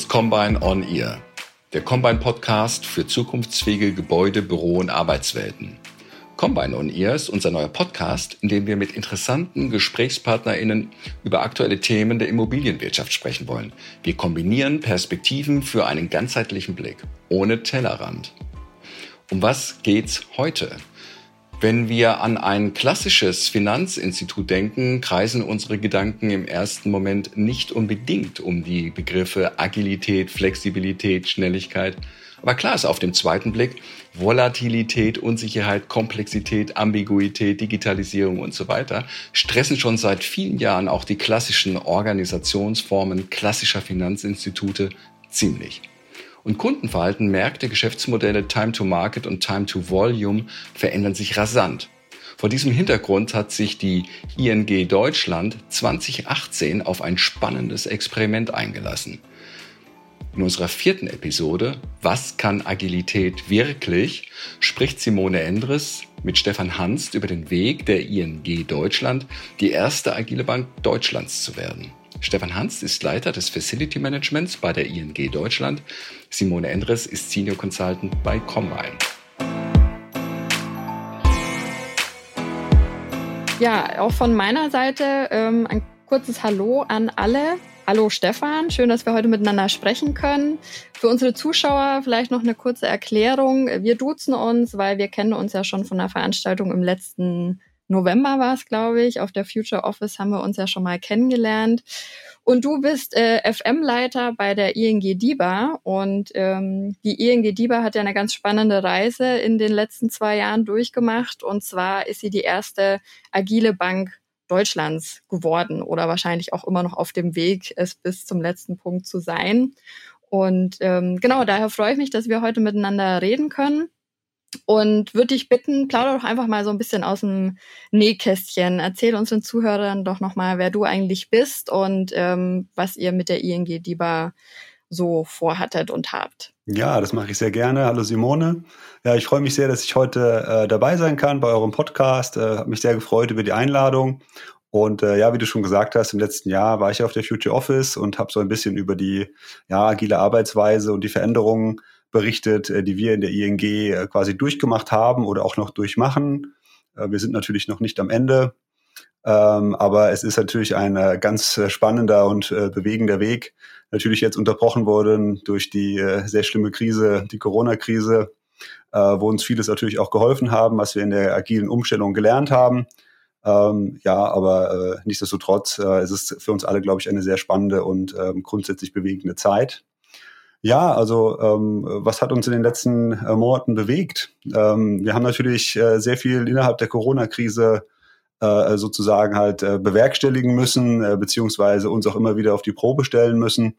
Ist Combine On Ear, der Combine Podcast für zukunftsfähige Gebäude, Büro und Arbeitswelten. Combine On Ear ist unser neuer Podcast, in dem wir mit interessanten GesprächspartnerInnen über aktuelle Themen der Immobilienwirtschaft sprechen wollen. Wir kombinieren Perspektiven für einen ganzheitlichen Blick, ohne Tellerrand. Um was geht's heute? Wenn wir an ein klassisches Finanzinstitut denken, kreisen unsere Gedanken im ersten Moment nicht unbedingt um die Begriffe Agilität, Flexibilität, Schnelligkeit. Aber klar ist auf den zweiten Blick Volatilität, Unsicherheit, Komplexität, Ambiguität, Digitalisierung und so weiter stressen schon seit vielen Jahren auch die klassischen Organisationsformen klassischer Finanzinstitute ziemlich. Und Kundenverhalten, Märkte, Geschäftsmodelle, Time to Market und Time to Volume verändern sich rasant. Vor diesem Hintergrund hat sich die ING Deutschland 2018 auf ein spannendes Experiment eingelassen. In unserer vierten Episode Was kann Agilität wirklich? spricht Simone Endres mit Stefan Hanst über den Weg der ING Deutschland, die erste agile Bank Deutschlands zu werden. Stefan Hans ist Leiter des Facility Managements bei der ING Deutschland. Simone Endres ist Senior Consultant bei Combine. Ja, auch von meiner Seite ähm, ein kurzes Hallo an alle. Hallo Stefan, schön, dass wir heute miteinander sprechen können. Für unsere Zuschauer vielleicht noch eine kurze Erklärung. Wir duzen uns, weil wir kennen uns ja schon von der Veranstaltung im letzten November war es, glaube ich. Auf der Future Office haben wir uns ja schon mal kennengelernt. Und du bist äh, FM-Leiter bei der ING DIBA. Und ähm, die ING DIBA hat ja eine ganz spannende Reise in den letzten zwei Jahren durchgemacht. Und zwar ist sie die erste agile Bank Deutschlands geworden oder wahrscheinlich auch immer noch auf dem Weg, es bis zum letzten Punkt zu sein. Und ähm, genau, daher freue ich mich, dass wir heute miteinander reden können. Und würde dich bitten, plauder doch einfach mal so ein bisschen aus dem Nähkästchen. Erzähl unseren Zuhörern doch nochmal, wer du eigentlich bist und ähm, was ihr mit der ING DIBA so vorhattet und habt. Ja, das mache ich sehr gerne. Hallo Simone. Ja, ich freue mich sehr, dass ich heute äh, dabei sein kann bei eurem Podcast. Äh, habe mich sehr gefreut über die Einladung. Und äh, ja, wie du schon gesagt hast, im letzten Jahr war ich auf der Future Office und habe so ein bisschen über die ja, agile Arbeitsweise und die Veränderungen berichtet, äh, die wir in der ING äh, quasi durchgemacht haben oder auch noch durchmachen. Äh, wir sind natürlich noch nicht am Ende, ähm, aber es ist natürlich ein ganz spannender und bewegender Weg. Natürlich jetzt unterbrochen worden durch die sehr schlimme Krise, die Corona-Krise, wo uns vieles natürlich auch geholfen haben, was wir in der agilen Umstellung gelernt haben. Ähm, ja, aber äh, nichtsdestotrotz äh, es ist für uns alle, glaube ich, eine sehr spannende und ähm, grundsätzlich bewegende Zeit. Ja, also ähm, was hat uns in den letzten äh, Monaten bewegt? Ähm, wir haben natürlich äh, sehr viel innerhalb der Corona-Krise äh, sozusagen halt äh, bewerkstelligen müssen, äh, beziehungsweise uns auch immer wieder auf die Probe stellen müssen.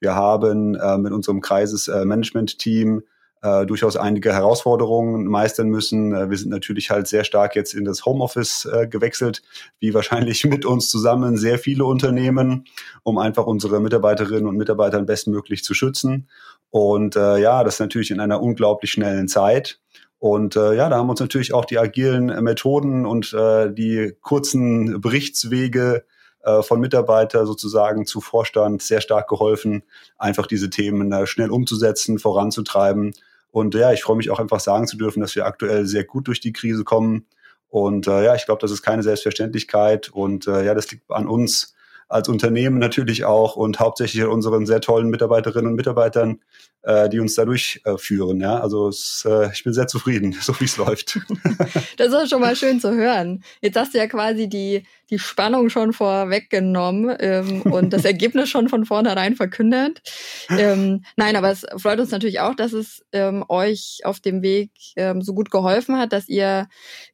Wir haben äh, mit unserem Kreises-Management-Team äh, durchaus einige Herausforderungen meistern müssen. Äh, wir sind natürlich halt sehr stark jetzt in das Homeoffice äh, gewechselt, wie wahrscheinlich mit uns zusammen sehr viele Unternehmen, um einfach unsere Mitarbeiterinnen und Mitarbeiter bestmöglich zu schützen. Und äh, ja, das natürlich in einer unglaublich schnellen Zeit. Und äh, ja, da haben uns natürlich auch die agilen Methoden und äh, die kurzen Berichtswege äh, von Mitarbeiter sozusagen zu Vorstand sehr stark geholfen, einfach diese Themen äh, schnell umzusetzen, voranzutreiben und ja, ich freue mich auch einfach sagen zu dürfen, dass wir aktuell sehr gut durch die Krise kommen. Und äh, ja, ich glaube, das ist keine Selbstverständlichkeit. Und äh, ja, das liegt an uns als Unternehmen natürlich auch und hauptsächlich an unseren sehr tollen Mitarbeiterinnen und Mitarbeitern, äh, die uns dadurch äh, führen. Ja, also es, äh, ich bin sehr zufrieden, so wie es läuft. das ist schon mal schön zu hören. Jetzt hast du ja quasi die die Spannung schon vorweggenommen ähm, und das Ergebnis schon von vornherein verkündet. Ähm, nein, aber es freut uns natürlich auch, dass es ähm, euch auf dem Weg ähm, so gut geholfen hat, dass ihr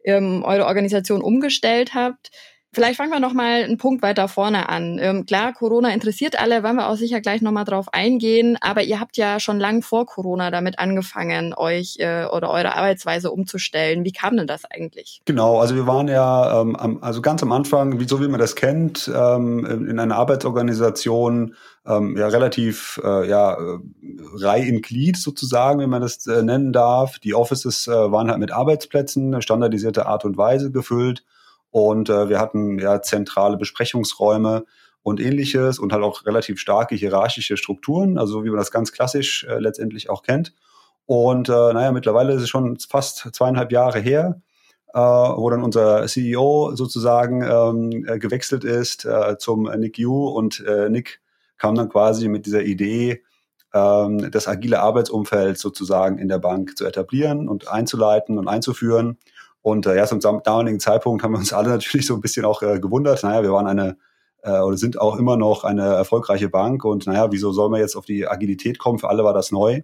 ähm, eure Organisation umgestellt habt. Vielleicht fangen wir noch mal einen Punkt weiter vorne an. Ähm, klar, Corona interessiert alle, wollen wir auch sicher gleich noch mal drauf eingehen. Aber ihr habt ja schon lang vor Corona damit angefangen, euch äh, oder eure Arbeitsweise umzustellen. Wie kam denn das eigentlich? Genau, also wir waren ja ähm, also ganz am Anfang, wie so wie man das kennt, ähm, in einer Arbeitsorganisation ähm, ja relativ äh, ja Reihe in Glied sozusagen, wenn man das äh, nennen darf. Die Offices äh, waren halt mit Arbeitsplätzen, standardisierte Art und Weise gefüllt. Und äh, wir hatten ja zentrale Besprechungsräume. und ähnliches und halt auch relativ starke hierarchische Strukturen, also wie man das ganz klassisch äh, letztendlich auch kennt. Und äh, naja, mittlerweile ist es schon fast zweieinhalb Jahre her, äh, wo dann unser CEO sozusagen ähm, äh, gewechselt ist äh, zum Nick Yu und äh, Nick kam dann quasi mit dieser Idee, ähm, das agile Arbeitsumfeld sozusagen in der Bank zu etablieren und einzuleiten und einzuführen. Und äh, ja, zum damaligen Zeitpunkt haben wir uns alle natürlich so ein bisschen auch äh, gewundert. Naja, wir waren eine äh, oder sind auch immer noch eine erfolgreiche Bank und naja, wieso soll man jetzt auf die Agilität kommen? Für alle war das neu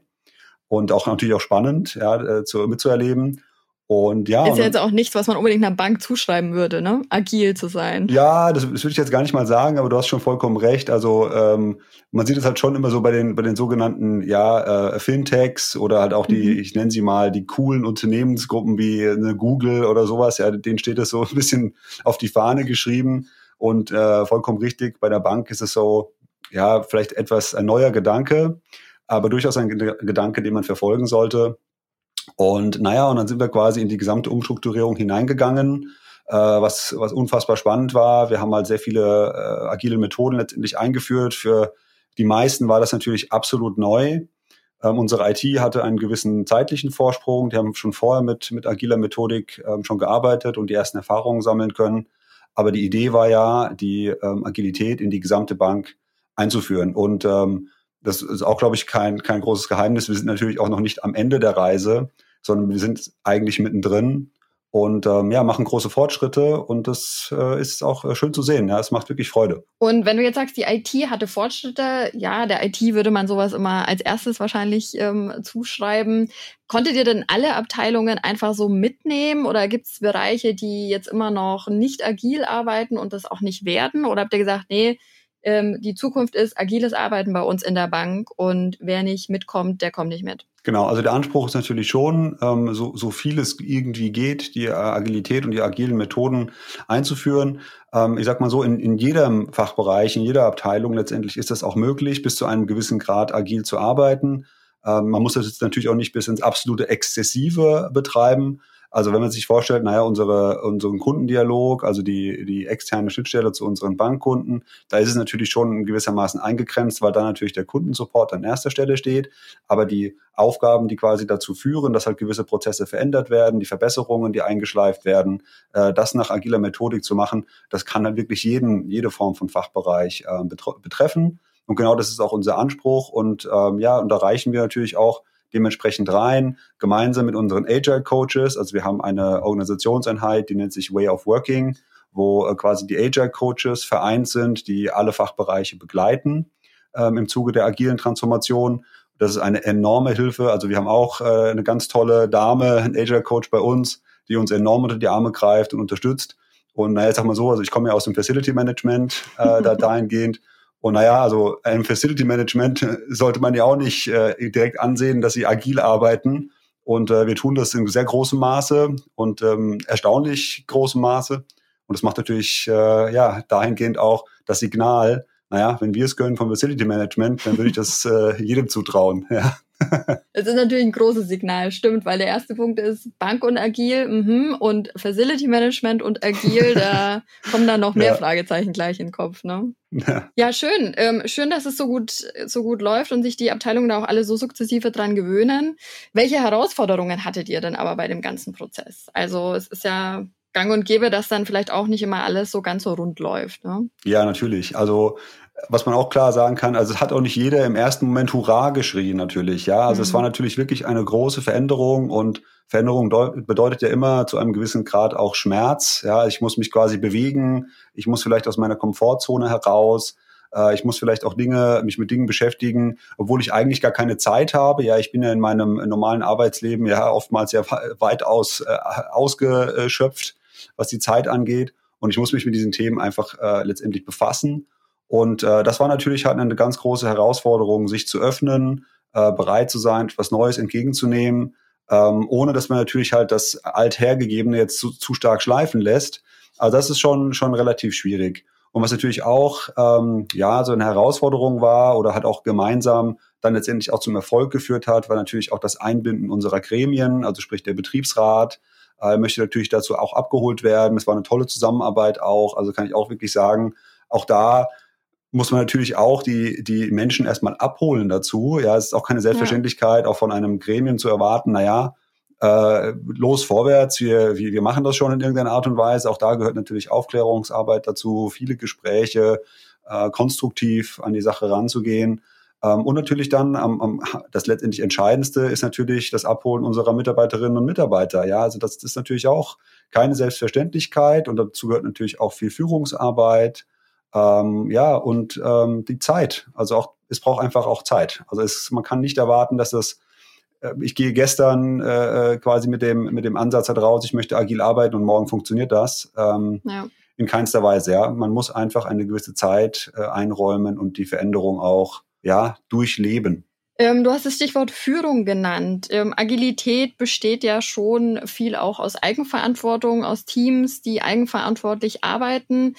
und auch natürlich auch spannend, ja, äh, zu, mitzuerleben. Und ja. Ist ja jetzt auch nichts, was man unbedingt einer Bank zuschreiben würde, ne? Agil zu sein. Ja, das, das würde ich jetzt gar nicht mal sagen, aber du hast schon vollkommen recht. Also ähm, man sieht es halt schon immer so bei den, bei den sogenannten ja, äh, Fintechs oder halt auch die, mhm. ich nenne sie mal, die coolen Unternehmensgruppen wie eine Google oder sowas, ja, denen steht das so ein bisschen auf die Fahne geschrieben. Und äh, vollkommen richtig, bei der Bank ist es so, ja, vielleicht etwas ein neuer Gedanke, aber durchaus ein Gedanke, den man verfolgen sollte und naja, und dann sind wir quasi in die gesamte Umstrukturierung hineingegangen, äh, was, was unfassbar spannend war. Wir haben halt sehr viele äh, agile Methoden letztendlich eingeführt. Für die meisten war das natürlich absolut neu. Ähm, unsere IT hatte einen gewissen zeitlichen Vorsprung. Die haben schon vorher mit, mit agiler Methodik ähm, schon gearbeitet und die ersten Erfahrungen sammeln können. Aber die Idee war ja, die ähm, Agilität in die gesamte Bank einzuführen. Und ähm, das ist auch, glaube ich, kein, kein großes Geheimnis. Wir sind natürlich auch noch nicht am Ende der Reise, sondern wir sind eigentlich mittendrin und ähm, ja, machen große Fortschritte und das äh, ist auch äh, schön zu sehen. Ja, es macht wirklich Freude. Und wenn du jetzt sagst, die IT hatte Fortschritte, ja, der IT würde man sowas immer als erstes wahrscheinlich ähm, zuschreiben. Konntet ihr denn alle Abteilungen einfach so mitnehmen oder gibt es Bereiche, die jetzt immer noch nicht agil arbeiten und das auch nicht werden? Oder habt ihr gesagt, nee, ähm, die Zukunft ist agiles Arbeiten bei uns in der Bank und wer nicht mitkommt, der kommt nicht mit. Genau, also der Anspruch ist natürlich schon, ähm, so, so viel es irgendwie geht, die Agilität und die agilen Methoden einzuführen. Ähm, ich sag mal so, in, in jedem Fachbereich, in jeder Abteilung letztendlich ist das auch möglich, bis zu einem gewissen Grad agil zu arbeiten. Ähm, man muss das jetzt natürlich auch nicht bis ins absolute Exzessive betreiben, also wenn man sich vorstellt, naja, unsere, unseren Kundendialog, also die, die externe Schnittstelle zu unseren Bankkunden, da ist es natürlich schon gewissermaßen eingegrenzt, weil da natürlich der Kundensupport an erster Stelle steht. Aber die Aufgaben, die quasi dazu führen, dass halt gewisse Prozesse verändert werden, die Verbesserungen, die eingeschleift werden, äh, das nach agiler Methodik zu machen, das kann dann wirklich jeden, jede Form von Fachbereich äh, betreffen. Und genau das ist auch unser Anspruch. Und ähm, ja, und da reichen wir natürlich auch dementsprechend rein, gemeinsam mit unseren Agile Coaches. Also wir haben eine Organisationseinheit, die nennt sich Way of Working, wo äh, quasi die Agile Coaches vereint sind, die alle Fachbereiche begleiten ähm, im Zuge der agilen Transformation. Das ist eine enorme Hilfe. Also wir haben auch äh, eine ganz tolle Dame, ein Agile Coach bei uns, die uns enorm unter die Arme greift und unterstützt. Und naja, sag mal so, also ich komme ja aus dem Facility Management äh, da dahingehend. Und naja, also im Facility Management sollte man ja auch nicht äh, direkt ansehen, dass sie agil arbeiten. Und äh, wir tun das in sehr großem Maße und ähm, erstaunlich großem Maße. Und es macht natürlich äh, ja dahingehend auch das Signal, naja, wenn wir es können vom Facility Management, dann würde ich das äh, jedem zutrauen. Ja. Es ist natürlich ein großes Signal, stimmt, weil der erste Punkt ist Bank und agil mh, und Facility Management und agil, da kommen dann noch mehr ja. Fragezeichen gleich in den Kopf. Ne? Ja. ja, schön. Ähm, schön, dass es so gut, so gut läuft und sich die Abteilungen da auch alle so sukzessive dran gewöhnen. Welche Herausforderungen hattet ihr denn aber bei dem ganzen Prozess? Also es ist ja gang und gäbe, dass dann vielleicht auch nicht immer alles so ganz so rund läuft. Ne? Ja, natürlich. Also was man auch klar sagen kann, also es hat auch nicht jeder im ersten Moment Hurra geschrien natürlich, ja. Also mhm. es war natürlich wirklich eine große Veränderung und Veränderung bedeutet ja immer zu einem gewissen Grad auch Schmerz. Ja, ich muss mich quasi bewegen, ich muss vielleicht aus meiner Komfortzone heraus, äh, ich muss vielleicht auch Dinge, mich mit Dingen beschäftigen, obwohl ich eigentlich gar keine Zeit habe. Ja, ich bin ja in meinem normalen Arbeitsleben ja oftmals ja weitaus äh, ausgeschöpft, was die Zeit angeht. Und ich muss mich mit diesen Themen einfach äh, letztendlich befassen. Und äh, das war natürlich halt eine ganz große Herausforderung, sich zu öffnen, äh, bereit zu sein, etwas Neues entgegenzunehmen, ähm, ohne dass man natürlich halt das Althergegebene jetzt zu, zu stark schleifen lässt. Also das ist schon, schon relativ schwierig. Und was natürlich auch ähm, ja so eine Herausforderung war oder hat auch gemeinsam dann letztendlich auch zum Erfolg geführt hat, war natürlich auch das Einbinden unserer Gremien, also sprich der Betriebsrat, äh, möchte natürlich dazu auch abgeholt werden. Es war eine tolle Zusammenarbeit auch, also kann ich auch wirklich sagen, auch da muss man natürlich auch die, die Menschen erstmal abholen dazu. Ja, es ist auch keine Selbstverständlichkeit, ja. auch von einem Gremium zu erwarten, naja, äh, los vorwärts, wir, wir, wir machen das schon in irgendeiner Art und Weise. Auch da gehört natürlich Aufklärungsarbeit dazu, viele Gespräche, äh, konstruktiv an die Sache ranzugehen. Ähm, und natürlich dann am, am, das letztendlich Entscheidendste ist natürlich das Abholen unserer Mitarbeiterinnen und Mitarbeiter. Ja, also das ist natürlich auch keine Selbstverständlichkeit und dazu gehört natürlich auch viel Führungsarbeit. Ähm, ja, und ähm, die Zeit. Also auch, es braucht einfach auch Zeit. Also es, man kann nicht erwarten, dass das äh, ich gehe gestern äh, äh, quasi mit dem, mit dem Ansatz halt raus, ich möchte agil arbeiten und morgen funktioniert das. Ähm, ja. In keinster Weise, ja. Man muss einfach eine gewisse Zeit äh, einräumen und die Veränderung auch, ja, durchleben. Ähm, du hast das Stichwort Führung genannt. Ähm, Agilität besteht ja schon viel auch aus Eigenverantwortung, aus Teams, die eigenverantwortlich arbeiten.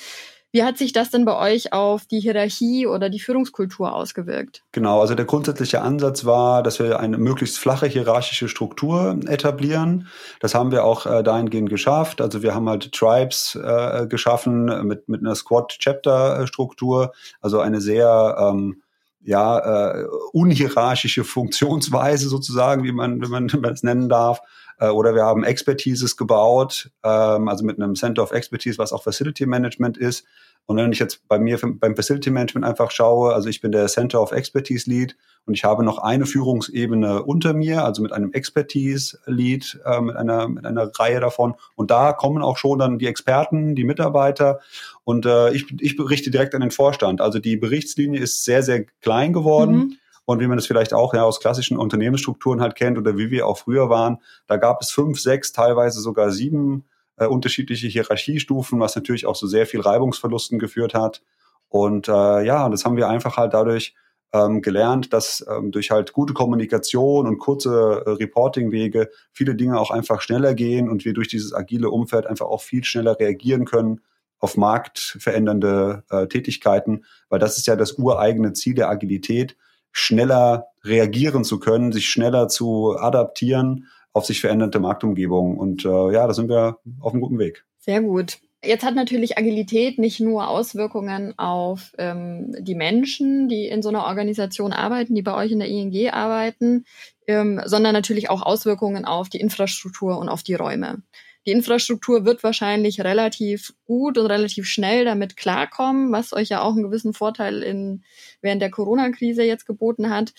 Wie hat sich das denn bei euch auf die Hierarchie oder die Führungskultur ausgewirkt? Genau, also der grundsätzliche Ansatz war, dass wir eine möglichst flache hierarchische Struktur etablieren. Das haben wir auch äh, dahingehend geschafft. Also wir haben halt Tribes äh, geschaffen mit, mit einer Squad-Chapter-Struktur, also eine sehr ähm, ja, äh, unhierarchische Funktionsweise sozusagen, wie man, wenn man, es nennen darf. Äh, oder wir haben Expertises gebaut, ähm, also mit einem Center of Expertise, was auch Facility Management ist. Und wenn ich jetzt bei mir beim Facility Management einfach schaue, also ich bin der Center of Expertise Lead und ich habe noch eine Führungsebene unter mir, also mit einem Expertise Lead, äh, mit einer, mit einer Reihe davon. Und da kommen auch schon dann die Experten, die Mitarbeiter. Und äh, ich, ich berichte direkt an den Vorstand. Also die Berichtslinie ist sehr, sehr klein geworden. Mhm. Und wie man das vielleicht auch ja, aus klassischen Unternehmensstrukturen halt kennt oder wie wir auch früher waren, da gab es fünf, sechs, teilweise sogar sieben äh, unterschiedliche Hierarchiestufen, was natürlich auch so sehr viel Reibungsverlusten geführt hat. Und äh, ja, das haben wir einfach halt dadurch ähm, gelernt, dass ähm, durch halt gute Kommunikation und kurze äh, Reportingwege viele Dinge auch einfach schneller gehen und wir durch dieses agile Umfeld einfach auch viel schneller reagieren können auf marktverändernde äh, Tätigkeiten, weil das ist ja das ureigene Ziel der Agilität, schneller reagieren zu können, sich schneller zu adaptieren auf sich veränderte Marktumgebungen. Und äh, ja, da sind wir auf einem guten Weg. Sehr gut. Jetzt hat natürlich Agilität nicht nur Auswirkungen auf ähm, die Menschen, die in so einer Organisation arbeiten, die bei euch in der ING arbeiten, ähm, sondern natürlich auch Auswirkungen auf die Infrastruktur und auf die Räume. Die Infrastruktur wird wahrscheinlich relativ gut und relativ schnell damit klarkommen, was euch ja auch einen gewissen Vorteil in, während der Corona-Krise jetzt geboten hat.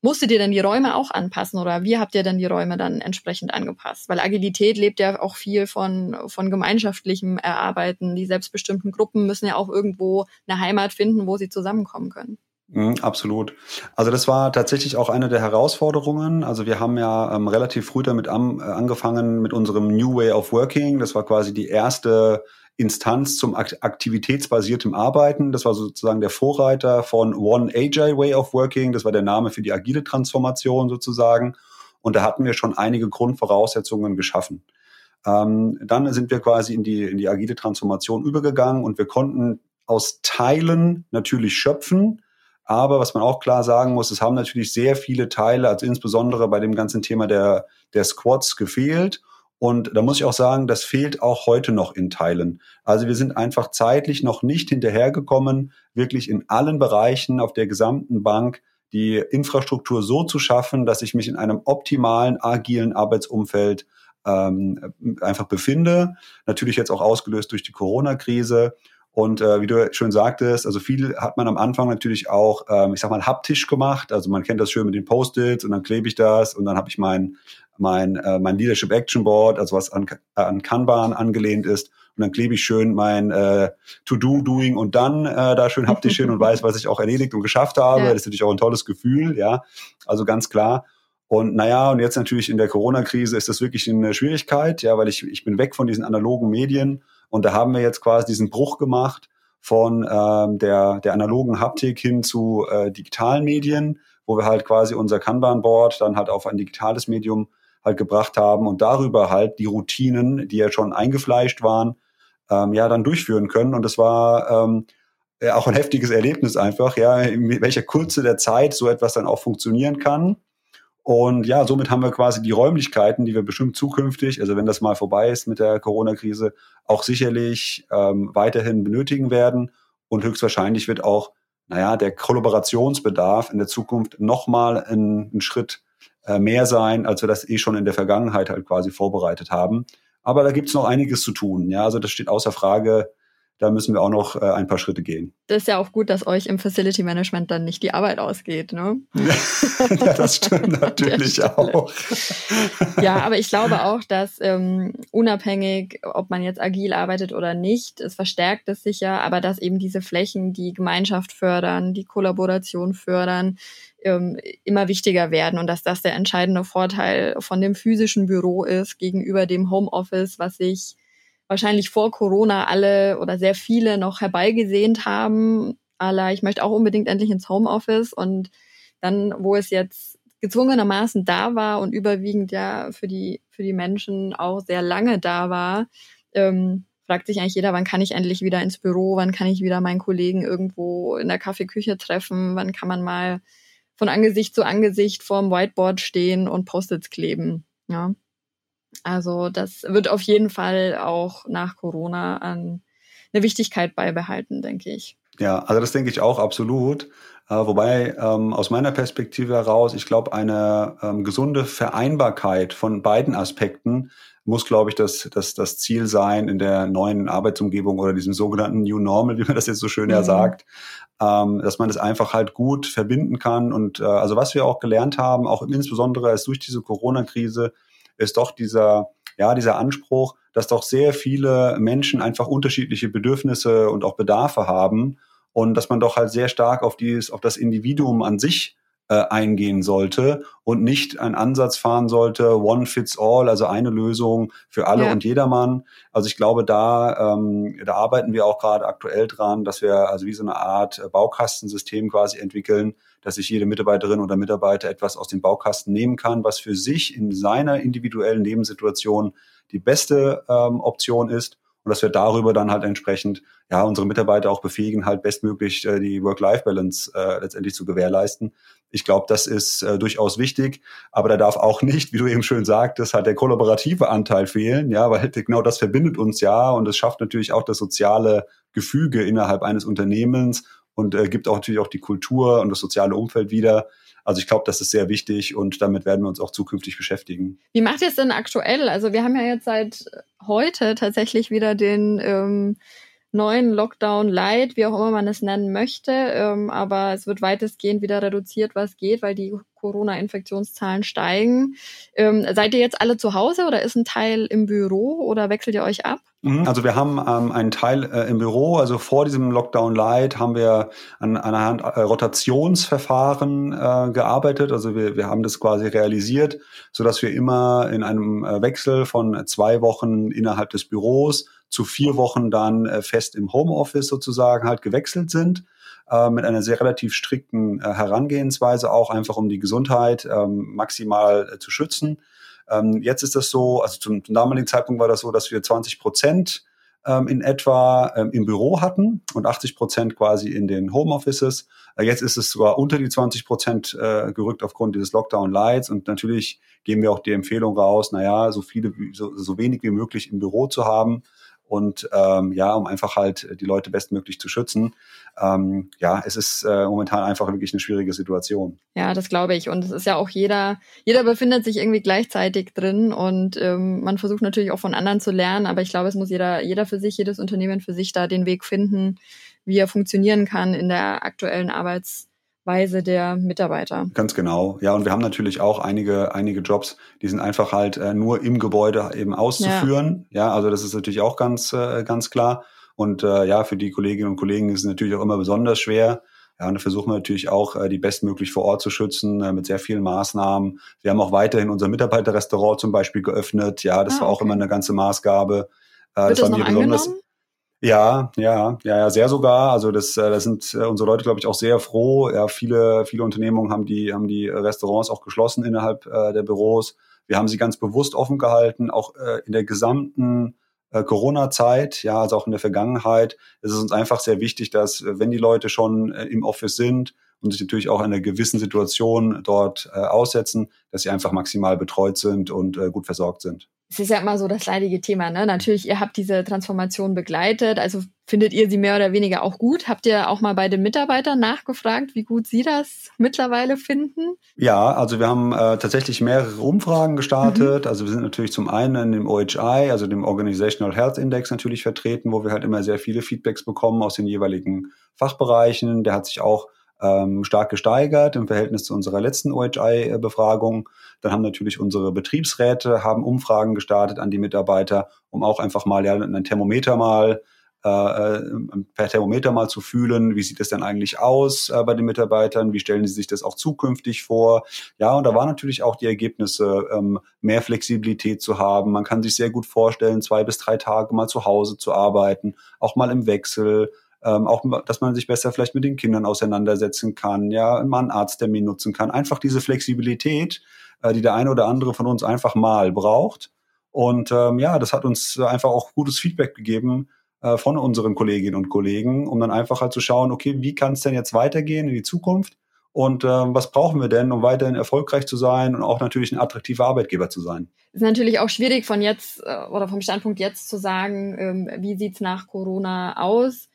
Musstet ihr denn die Räume auch anpassen oder wie habt ihr denn die Räume dann entsprechend angepasst? Weil Agilität lebt ja auch viel von, von gemeinschaftlichem Erarbeiten. Die selbstbestimmten Gruppen müssen ja auch irgendwo eine Heimat finden, wo sie zusammenkommen können. Mhm, absolut. Also das war tatsächlich auch eine der Herausforderungen. Also wir haben ja ähm, relativ früh damit am, äh, angefangen mit unserem New Way of Working. Das war quasi die erste Instanz zum aktivitätsbasiertem Arbeiten. Das war sozusagen der Vorreiter von One Agile Way of Working. Das war der Name für die agile Transformation sozusagen. Und da hatten wir schon einige Grundvoraussetzungen geschaffen. Ähm, dann sind wir quasi in die, in die agile Transformation übergegangen und wir konnten aus Teilen natürlich schöpfen aber was man auch klar sagen muss, es haben natürlich sehr viele Teile, also insbesondere bei dem ganzen Thema der, der Squads gefehlt. Und da muss ich auch sagen, das fehlt auch heute noch in Teilen. Also wir sind einfach zeitlich noch nicht hinterhergekommen, wirklich in allen Bereichen auf der gesamten Bank die Infrastruktur so zu schaffen, dass ich mich in einem optimalen, agilen Arbeitsumfeld ähm, einfach befinde. Natürlich jetzt auch ausgelöst durch die Corona-Krise. Und äh, wie du schon sagtest, also viel hat man am Anfang natürlich auch, ähm, ich sag mal, haptisch gemacht. Also man kennt das schön mit den Post-its und dann klebe ich das und dann habe ich mein, mein, äh, mein Leadership Action Board, also was an, an Kanban angelehnt ist. Und dann klebe ich schön mein äh, To-Do, Doing und dann äh, da schön haptisch hin und weiß, was ich auch erledigt und geschafft habe. Ja. Das ist natürlich auch ein tolles Gefühl, ja. Also ganz klar. Und naja, und jetzt natürlich in der Corona-Krise ist das wirklich eine Schwierigkeit, ja, weil ich, ich bin weg von diesen analogen Medien und da haben wir jetzt quasi diesen Bruch gemacht von ähm, der, der analogen Haptik hin zu äh, digitalen Medien, wo wir halt quasi unser Kanban-Board dann halt auf ein digitales Medium halt gebracht haben und darüber halt die Routinen, die ja schon eingefleischt waren, ähm, ja dann durchführen können. Und das war ähm, ja, auch ein heftiges Erlebnis einfach, ja, in welcher Kurze der Zeit so etwas dann auch funktionieren kann. Und ja, somit haben wir quasi die Räumlichkeiten, die wir bestimmt zukünftig, also wenn das mal vorbei ist mit der Corona-Krise, auch sicherlich ähm, weiterhin benötigen werden. Und höchstwahrscheinlich wird auch naja, der Kollaborationsbedarf in der Zukunft nochmal ein, Schritt äh, mehr sein, als wir das eh schon in der Vergangenheit halt quasi vorbereitet haben. Aber da gibt es noch einiges zu tun. Ja, also das steht außer Frage, da müssen wir auch noch äh, ein paar Schritte gehen. Das ist ja auch gut, dass euch im Facility Management dann nicht die Arbeit ausgeht, ne? ja, das stimmt natürlich auch. ja, aber ich glaube auch, dass ähm, unabhängig, ob man jetzt agil arbeitet oder nicht, es verstärkt es sicher, aber dass eben diese Flächen, die Gemeinschaft fördern, die Kollaboration fördern, ähm, immer wichtiger werden und dass das der entscheidende Vorteil von dem physischen Büro ist gegenüber dem Homeoffice, was sich wahrscheinlich vor Corona alle oder sehr viele noch herbeigesehnt haben. Aber ich möchte auch unbedingt endlich ins Homeoffice und dann, wo es jetzt gezwungenermaßen da war und überwiegend ja für die, für die Menschen auch sehr lange da war, ähm, fragt sich eigentlich jeder, wann kann ich endlich wieder ins Büro, wann kann ich wieder meinen Kollegen irgendwo in der Kaffeeküche treffen, wann kann man mal von Angesicht zu Angesicht vorm Whiteboard stehen und Post-its kleben. Ja. Also das wird auf jeden Fall auch nach Corona an eine Wichtigkeit beibehalten, denke ich. Ja, also das denke ich auch absolut. Äh, wobei ähm, aus meiner Perspektive heraus, ich glaube, eine ähm, gesunde Vereinbarkeit von beiden Aspekten muss, glaube ich, das, das, das Ziel sein in der neuen Arbeitsumgebung oder diesem sogenannten New Normal, wie man das jetzt so schön mhm. ja sagt, ähm, dass man das einfach halt gut verbinden kann. Und äh, also was wir auch gelernt haben, auch insbesondere erst durch diese Corona-Krise, ist doch dieser, ja, dieser Anspruch, dass doch sehr viele Menschen einfach unterschiedliche Bedürfnisse und auch Bedarfe haben und dass man doch halt sehr stark auf dieses, auf das Individuum an sich äh, eingehen sollte und nicht einen Ansatz fahren sollte, one fits all, also eine Lösung für alle ja. und jedermann. Also ich glaube, da, ähm, da arbeiten wir auch gerade aktuell dran, dass wir also wie so eine Art Baukastensystem quasi entwickeln, dass sich jede Mitarbeiterin oder Mitarbeiter etwas aus dem Baukasten nehmen kann, was für sich in seiner individuellen Lebenssituation die beste ähm, Option ist. Und dass wir darüber dann halt entsprechend ja unsere Mitarbeiter auch befähigen, halt bestmöglich äh, die Work-Life-Balance äh, letztendlich zu gewährleisten. Ich glaube, das ist äh, durchaus wichtig, aber da darf auch nicht, wie du eben schön sagtest, halt der kollaborative Anteil fehlen, ja, weil genau das verbindet uns ja. Und es schafft natürlich auch das soziale Gefüge innerhalb eines Unternehmens und äh, gibt auch natürlich auch die Kultur und das soziale Umfeld wieder. Also ich glaube, das ist sehr wichtig und damit werden wir uns auch zukünftig beschäftigen. Wie macht ihr es denn aktuell? Also wir haben ja jetzt seit heute tatsächlich wieder den ähm, neuen Lockdown Light, wie auch immer man es nennen möchte. Ähm, aber es wird weitestgehend wieder reduziert, was geht, weil die Corona-Infektionszahlen steigen. Ähm, seid ihr jetzt alle zu Hause oder ist ein Teil im Büro oder wechselt ihr euch ab? Mhm. Also wir haben ähm, einen Teil äh, im Büro. Also vor diesem Lockdown Light haben wir an, an äh, Rotationsverfahren äh, gearbeitet. Also wir, wir haben das quasi realisiert, so dass wir immer in einem äh, Wechsel von zwei Wochen innerhalb des Büros zu vier Wochen dann äh, fest im Homeoffice sozusagen halt gewechselt sind äh, mit einer sehr relativ strikten äh, Herangehensweise auch einfach um die Gesundheit ähm, maximal zu schützen. Ähm, jetzt ist das so, also zum, zum, damaligen Zeitpunkt war das so, dass wir 20 Prozent ähm, in etwa im Büro hatten und 80 Prozent quasi in den Homeoffices. Jetzt ist es sogar unter die 20 Prozent gerückt aufgrund dieses Lockdown Lights und natürlich geben wir auch die Empfehlung raus, naja, so viele, so, so wenig wie möglich im Büro zu haben und ähm, ja, um einfach halt die Leute bestmöglich zu schützen. Ähm, ja, es ist äh, momentan einfach wirklich eine schwierige Situation. Ja, das glaube ich. Und es ist ja auch jeder, jeder befindet sich irgendwie gleichzeitig drin und ähm, man versucht natürlich auch von anderen zu lernen, aber ich glaube, es muss jeder, jeder für sich, jedes Unternehmen für sich da den Weg finden, wie er funktionieren kann in der aktuellen Arbeits Weise der Mitarbeiter. Ganz genau. Ja, und wir haben natürlich auch einige, einige Jobs, die sind einfach halt äh, nur im Gebäude eben auszuführen. Ja. ja, also das ist natürlich auch ganz, äh, ganz klar. Und äh, ja, für die Kolleginnen und Kollegen ist es natürlich auch immer besonders schwer. Ja, und da versuchen wir natürlich auch, äh, die bestmöglich vor Ort zu schützen, äh, mit sehr vielen Maßnahmen. Wir haben auch weiterhin unser Mitarbeiterrestaurant zum Beispiel geöffnet. Ja, das ah, war auch immer eine ganze Maßgabe. Äh, Wird das, das war mir besonders. Angenommen? Ja, ja, ja, ja, sehr sogar. Also das, äh, das sind äh, unsere Leute, glaube ich, auch sehr froh. Ja, viele, viele Unternehmungen haben die, haben die Restaurants auch geschlossen innerhalb äh, der Büros. Wir haben sie ganz bewusst offen gehalten, auch äh, in der gesamten äh, Corona-Zeit, ja, also auch in der Vergangenheit. Es ist uns einfach sehr wichtig, dass, äh, wenn die Leute schon im Office sind und sich natürlich auch in einer gewissen Situation dort äh, aussetzen, dass sie einfach maximal betreut sind und äh, gut versorgt sind. Es ist ja immer so das leidige Thema, ne? Natürlich, ihr habt diese Transformation begleitet, also findet ihr sie mehr oder weniger auch gut? Habt ihr auch mal bei den Mitarbeitern nachgefragt, wie gut sie das mittlerweile finden? Ja, also wir haben äh, tatsächlich mehrere Umfragen gestartet. Mhm. Also wir sind natürlich zum einen in dem OHI, also dem Organizational Health Index natürlich vertreten, wo wir halt immer sehr viele Feedbacks bekommen aus den jeweiligen Fachbereichen. Der hat sich auch ähm, stark gesteigert im Verhältnis zu unserer letzten OHI-Befragung. Dann haben natürlich unsere Betriebsräte haben Umfragen gestartet an die Mitarbeiter, um auch einfach mal ja ein Thermometer mal äh, äh, per Thermometer mal zu fühlen, wie sieht es denn eigentlich aus äh, bei den Mitarbeitern, wie stellen sie sich das auch zukünftig vor. Ja, und da waren natürlich auch die Ergebnisse, ähm, mehr Flexibilität zu haben. Man kann sich sehr gut vorstellen, zwei bis drei Tage mal zu Hause zu arbeiten, auch mal im Wechsel ähm, auch, dass man sich besser vielleicht mit den Kindern auseinandersetzen kann, ja, mal einen Arzttermin nutzen kann. Einfach diese Flexibilität, äh, die der eine oder andere von uns einfach mal braucht. Und ähm, ja, das hat uns einfach auch gutes Feedback gegeben äh, von unseren Kolleginnen und Kollegen, um dann einfach halt zu schauen, okay, wie kann es denn jetzt weitergehen in die Zukunft? Und äh, was brauchen wir denn, um weiterhin erfolgreich zu sein und auch natürlich ein attraktiver Arbeitgeber zu sein? ist natürlich auch schwierig von jetzt äh, oder vom Standpunkt jetzt zu sagen, ähm, wie sieht's nach Corona aus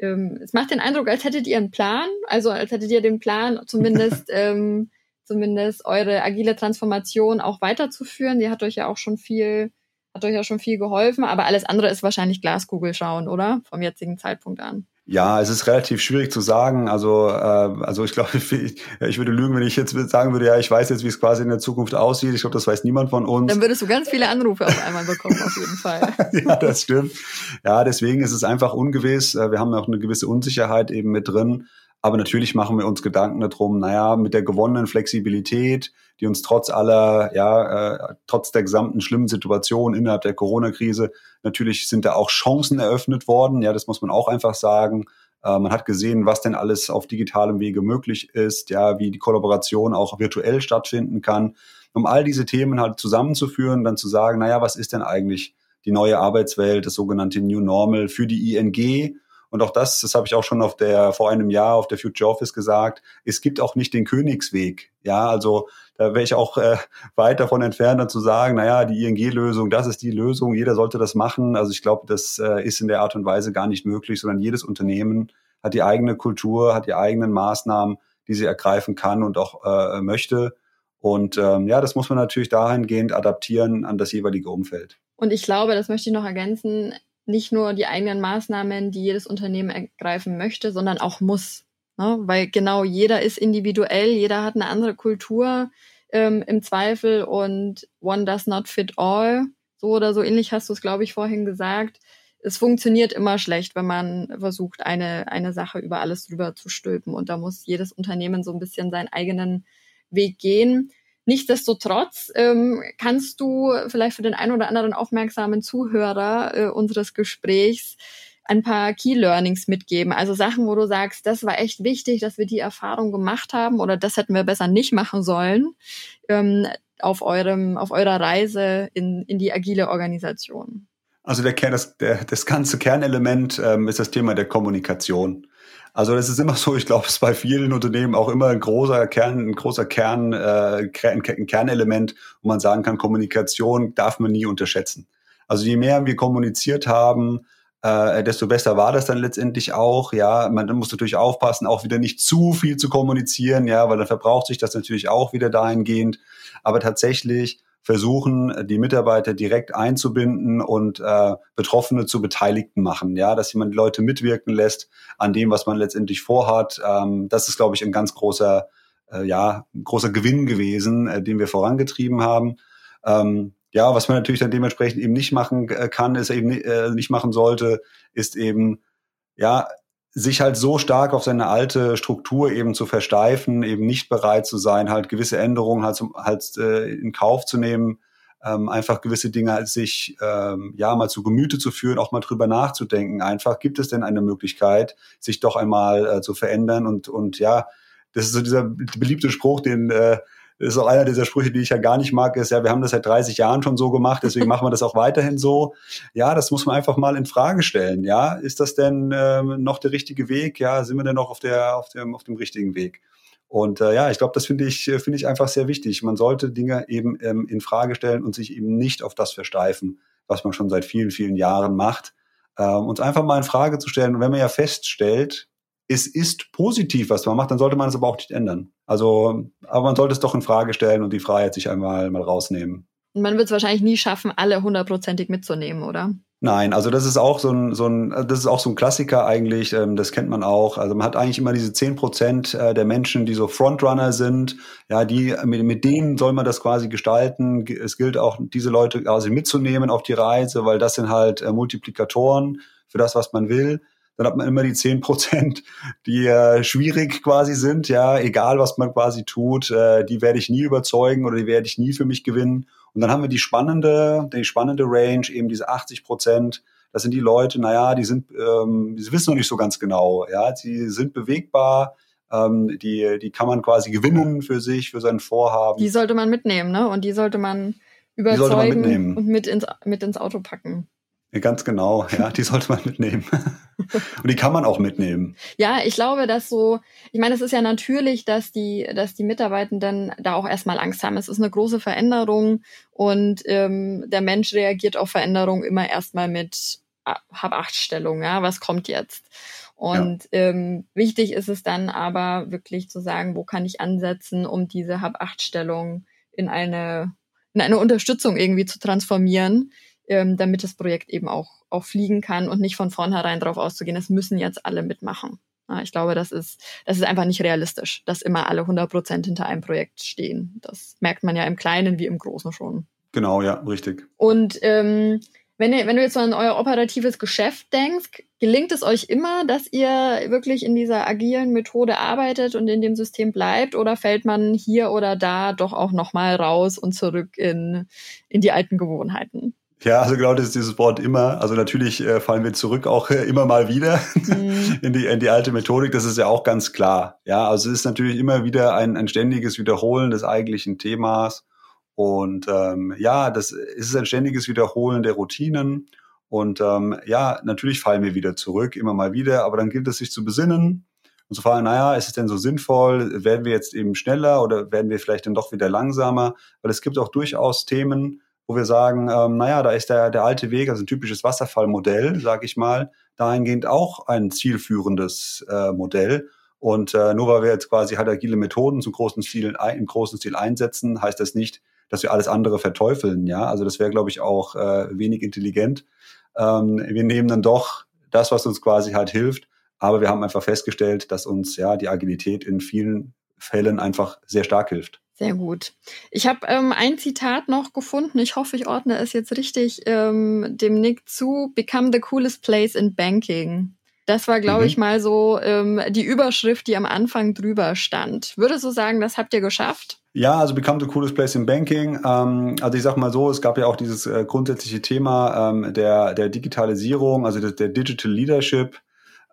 ähm, es macht den Eindruck, als hättet ihr einen Plan, also als hättet ihr den Plan, zumindest, ähm, zumindest eure agile Transformation auch weiterzuführen. Die hat euch ja auch schon viel, hat euch ja schon viel geholfen, aber alles andere ist wahrscheinlich Glaskugel schauen, oder? Vom jetzigen Zeitpunkt an. Ja, es ist relativ schwierig zu sagen. Also, äh, also ich glaube, ich, ich würde lügen, wenn ich jetzt sagen würde, ja, ich weiß jetzt, wie es quasi in der Zukunft aussieht. Ich glaube, das weiß niemand von uns. Dann würdest du ganz viele Anrufe auf einmal bekommen, auf jeden Fall. ja, das stimmt. Ja, deswegen ist es einfach ungewiss. Äh, wir haben auch eine gewisse Unsicherheit eben mit drin. Aber natürlich machen wir uns Gedanken darum, naja, mit der gewonnenen Flexibilität, die uns trotz aller, ja, äh, trotz der gesamten schlimmen Situation innerhalb der Corona-Krise, natürlich sind da auch Chancen eröffnet worden. Ja, das muss man auch einfach sagen. Äh, man hat gesehen, was denn alles auf digitalem Wege möglich ist, ja, wie die Kollaboration auch virtuell stattfinden kann. Um all diese Themen halt zusammenzuführen, dann zu sagen, naja, was ist denn eigentlich die neue Arbeitswelt, das sogenannte New Normal für die ING? Und auch das, das habe ich auch schon auf der, vor einem Jahr auf der Future Office gesagt, es gibt auch nicht den Königsweg. Ja, also da wäre ich auch äh, weit davon entfernt, dann zu sagen, naja, die ING-Lösung, das ist die Lösung, jeder sollte das machen. Also ich glaube, das äh, ist in der Art und Weise gar nicht möglich, sondern jedes Unternehmen hat die eigene Kultur, hat die eigenen Maßnahmen, die sie ergreifen kann und auch äh, möchte. Und ähm, ja, das muss man natürlich dahingehend adaptieren an das jeweilige Umfeld. Und ich glaube, das möchte ich noch ergänzen, nicht nur die eigenen Maßnahmen, die jedes Unternehmen ergreifen möchte, sondern auch muss. Ne? Weil genau jeder ist individuell, jeder hat eine andere Kultur ähm, im Zweifel und one does not fit all. So oder so ähnlich hast du es, glaube ich, vorhin gesagt. Es funktioniert immer schlecht, wenn man versucht, eine, eine Sache über alles drüber zu stülpen. Und da muss jedes Unternehmen so ein bisschen seinen eigenen Weg gehen. Nichtsdestotrotz ähm, kannst du vielleicht für den einen oder anderen aufmerksamen Zuhörer äh, unseres Gesprächs ein paar Key Learnings mitgeben. Also Sachen, wo du sagst, das war echt wichtig, dass wir die Erfahrung gemacht haben oder das hätten wir besser nicht machen sollen ähm, auf eurem, auf eurer Reise in, in die agile Organisation. Also der Kern, das, der, das ganze Kernelement ähm, ist das Thema der Kommunikation. Also das ist immer so, ich glaube, es ist bei vielen Unternehmen auch immer ein großer Kern, ein großer Kern, äh, ein Kernelement, wo man sagen kann, Kommunikation darf man nie unterschätzen. Also je mehr wir kommuniziert haben, äh, desto besser war das dann letztendlich auch. Ja, man muss natürlich aufpassen, auch wieder nicht zu viel zu kommunizieren, ja, weil dann verbraucht sich das natürlich auch wieder dahingehend. Aber tatsächlich versuchen, die Mitarbeiter direkt einzubinden und äh, Betroffene zu Beteiligten machen, ja, dass jemand Leute mitwirken lässt an dem, was man letztendlich vorhat. Ähm, das ist, glaube ich, ein ganz großer, äh, ja, großer Gewinn gewesen, äh, den wir vorangetrieben haben. Ähm, ja, was man natürlich dann dementsprechend eben nicht machen äh, kann, ist eben äh, nicht machen sollte, ist eben ja sich halt so stark auf seine alte Struktur eben zu versteifen, eben nicht bereit zu sein, halt gewisse Änderungen halt, zum, halt äh, in Kauf zu nehmen, ähm, einfach gewisse Dinge sich ähm, ja mal zu Gemüte zu führen, auch mal drüber nachzudenken. Einfach gibt es denn eine Möglichkeit, sich doch einmal äh, zu verändern und und ja, das ist so dieser beliebte Spruch, den äh, ist auch einer dieser Sprüche, die ich ja gar nicht mag, ist ja, wir haben das seit 30 Jahren schon so gemacht, deswegen machen wir das auch weiterhin so. Ja, das muss man einfach mal in Frage stellen. Ja, ist das denn ähm, noch der richtige Weg? Ja, sind wir denn noch auf der, auf dem, auf dem richtigen Weg? Und äh, ja, ich glaube, das finde ich, finde ich einfach sehr wichtig. Man sollte Dinge eben ähm, in Frage stellen und sich eben nicht auf das versteifen, was man schon seit vielen, vielen Jahren macht. Ähm, uns einfach mal in Frage zu stellen. Und wenn man ja feststellt, es ist positiv, was man macht, dann sollte man es aber auch nicht ändern. Also, aber man sollte es doch in Frage stellen und die Freiheit sich einmal mal rausnehmen. Und man wird es wahrscheinlich nie schaffen, alle hundertprozentig mitzunehmen, oder? Nein, also das ist auch so ein, so ein, das ist auch so ein Klassiker eigentlich, ähm, das kennt man auch. Also man hat eigentlich immer diese zehn Prozent äh, der Menschen, die so Frontrunner sind, ja, die, mit, mit denen soll man das quasi gestalten. Es gilt auch, diese Leute quasi mitzunehmen auf die Reise, weil das sind halt äh, Multiplikatoren für das, was man will dann hat man immer die zehn Prozent, die äh, schwierig quasi sind, ja, egal was man quasi tut, äh, die werde ich nie überzeugen oder die werde ich nie für mich gewinnen. Und dann haben wir die spannende, die spannende Range, eben diese 80 Prozent. Das sind die Leute, naja, die sind, ähm, sie wissen noch nicht so ganz genau, ja, sie sind bewegbar, ähm, die, die kann man quasi gewinnen für sich, für sein Vorhaben. Die sollte man mitnehmen, ne? Und die sollte man überzeugen man und mit ins, mit ins Auto packen. Ganz genau, ja, die sollte man mitnehmen. Und die kann man auch mitnehmen. Ja, ich glaube, dass so, ich meine, es ist ja natürlich, dass die, dass die Mitarbeitenden da auch erstmal Angst haben. Es ist eine große Veränderung und ähm, der Mensch reagiert auf Veränderung immer erstmal mit Hab-Acht-Stellung, ja, was kommt jetzt? Und ja. ähm, wichtig ist es dann aber wirklich zu sagen, wo kann ich ansetzen, um diese Hab-Acht-Stellung in eine, in eine Unterstützung irgendwie zu transformieren ähm, damit das Projekt eben auch, auch fliegen kann und nicht von vornherein darauf auszugehen, es müssen jetzt alle mitmachen. Ja, ich glaube, das ist, das ist einfach nicht realistisch, dass immer alle 100 Prozent hinter einem Projekt stehen. Das merkt man ja im Kleinen wie im Großen schon. Genau, ja, richtig. Und ähm, wenn, ihr, wenn du jetzt so an euer operatives Geschäft denkst, gelingt es euch immer, dass ihr wirklich in dieser agilen Methode arbeitet und in dem System bleibt oder fällt man hier oder da doch auch nochmal raus und zurück in, in die alten Gewohnheiten? Ja, also genau das ist dieses Wort immer. Also natürlich äh, fallen wir zurück auch äh, immer mal wieder mhm. in, die, in die alte Methodik. Das ist ja auch ganz klar. Ja, also es ist natürlich immer wieder ein, ein ständiges Wiederholen des eigentlichen Themas. Und ähm, ja, das ist ein ständiges Wiederholen der Routinen. Und ähm, ja, natürlich fallen wir wieder zurück, immer mal wieder. Aber dann gilt es sich zu besinnen und zu fragen, naja, ist es denn so sinnvoll? Werden wir jetzt eben schneller oder werden wir vielleicht dann doch wieder langsamer? Weil es gibt auch durchaus Themen, wo wir sagen, ähm, naja, da ist der, der alte Weg, also ein typisches Wasserfallmodell, sage ich mal, dahingehend auch ein zielführendes äh, Modell. Und äh, nur weil wir jetzt quasi halt agile Methoden zum großen Stil, im großen Stil einsetzen, heißt das nicht, dass wir alles andere verteufeln. Ja, also das wäre, glaube ich, auch äh, wenig intelligent. Ähm, wir nehmen dann doch das, was uns quasi halt hilft. Aber wir haben einfach festgestellt, dass uns ja die Agilität in vielen Fällen einfach sehr stark hilft. Sehr gut. Ich habe ähm, ein Zitat noch gefunden. Ich hoffe, ich ordne es jetzt richtig ähm, dem Nick zu. Become the coolest place in banking. Das war, glaube mhm. ich, mal so ähm, die Überschrift, die am Anfang drüber stand. Würde so sagen, das habt ihr geschafft? Ja, also Become the coolest place in banking. Ähm, also ich sag mal so, es gab ja auch dieses äh, grundsätzliche Thema ähm, der, der Digitalisierung, also der, der Digital Leadership.